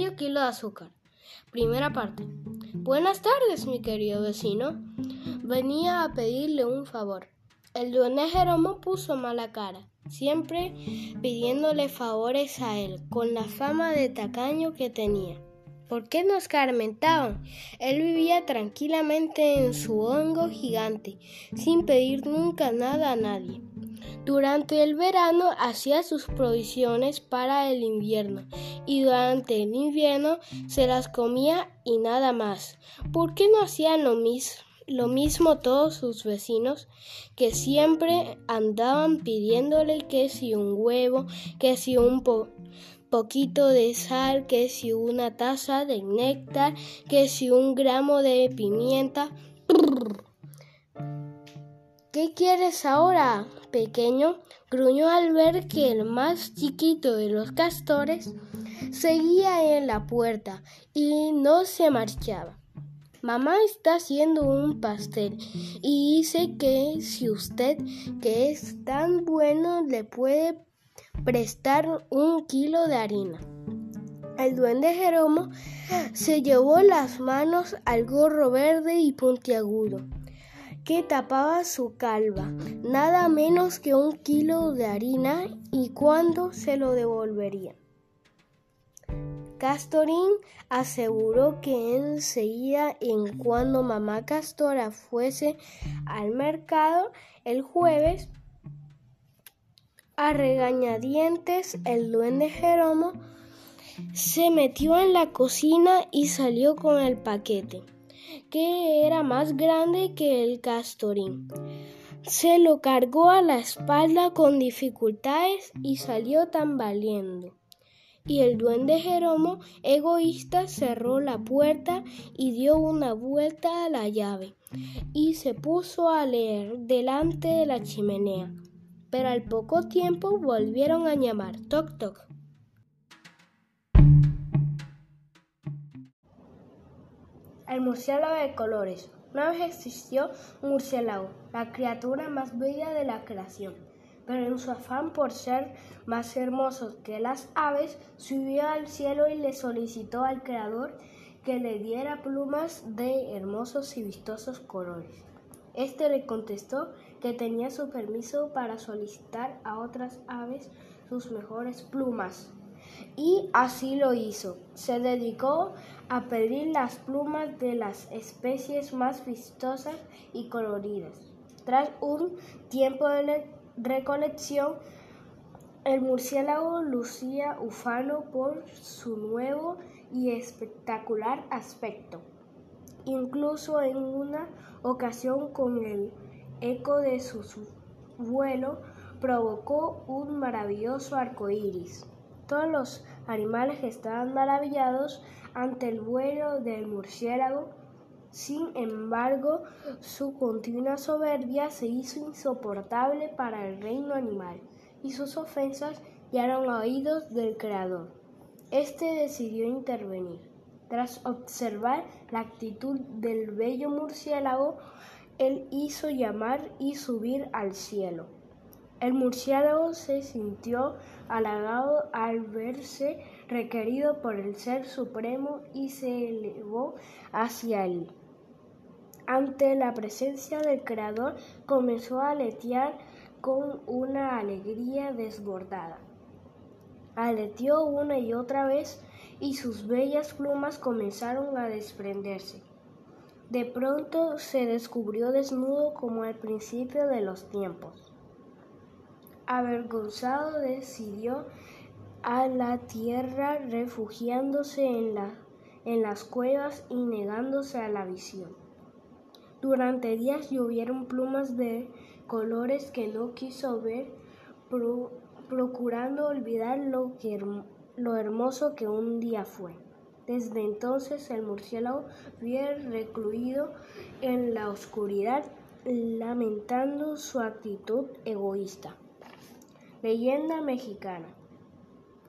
medio kilo de azúcar. Primera parte. Buenas tardes, mi querido vecino. Venía a pedirle un favor. El duende Jeromo puso mala cara, siempre pidiéndole favores a él, con la fama de tacaño que tenía. ¿Por qué no escarmentaban? Él vivía tranquilamente en su hongo gigante, sin pedir nunca nada a nadie. Durante el verano hacía sus provisiones para el invierno y durante el invierno se las comía y nada más. ¿Por qué no hacían lo mismo? Todos sus vecinos, que siempre andaban pidiéndole que si un huevo, que si un poquito de sal, que si una taza de néctar, que si un gramo de pimienta. ¿Qué quieres ahora, pequeño? gruñó al ver que el más chiquito de los castores seguía en la puerta y no se marchaba. Mamá está haciendo un pastel y dice que si usted, que es tan bueno, le puede prestar un kilo de harina. El duende Jeromo se llevó las manos al gorro verde y puntiagudo que tapaba su calva, nada menos que un kilo de harina y cuándo se lo devolvería. Castorín aseguró que enseguida en cuando mamá Castora fuese al mercado el jueves, a regañadientes el duende Jeromo se metió en la cocina y salió con el paquete que era más grande que el castorín. Se lo cargó a la espalda con dificultades y salió tambaleando. Y el duende Jeromo, egoísta, cerró la puerta y dio una vuelta a la llave y se puso a leer delante de la chimenea. Pero al poco tiempo volvieron a llamar toc toc. El murciélago de colores. Una vez existió un murciélago, la criatura más bella de la creación. Pero en su afán por ser más hermoso que las aves, subió al cielo y le solicitó al Creador que le diera plumas de hermosos y vistosos colores. Este le contestó que tenía su permiso para solicitar a otras aves sus mejores plumas. Y así lo hizo. Se dedicó a pedir las plumas de las especies más vistosas y coloridas. Tras un tiempo de recolección, el murciélago lucía ufano por su nuevo y espectacular aspecto. Incluso en una ocasión con el eco de su vuelo provocó un maravilloso arco iris. Todos los animales estaban maravillados ante el vuelo del murciélago. Sin embargo, su continua soberbia se hizo insoportable para el reino animal y sus ofensas llegaron a oídos del Creador. Este decidió intervenir. Tras observar la actitud del bello murciélago, él hizo llamar y subir al cielo. El murciélago se sintió halagado al verse requerido por el Ser Supremo y se elevó hacia él. Ante la presencia del Creador comenzó a aletear con una alegría desbordada. Aleteó una y otra vez y sus bellas plumas comenzaron a desprenderse. De pronto se descubrió desnudo como al principio de los tiempos. Avergonzado decidió a la tierra refugiándose en, en las cuevas y negándose a la visión. Durante días llovieron plumas de colores que no quiso ver, procurando olvidar lo, que, lo hermoso que un día fue. Desde entonces el murciélago vive recluido en la oscuridad, lamentando su actitud egoísta. Leyenda mexicana.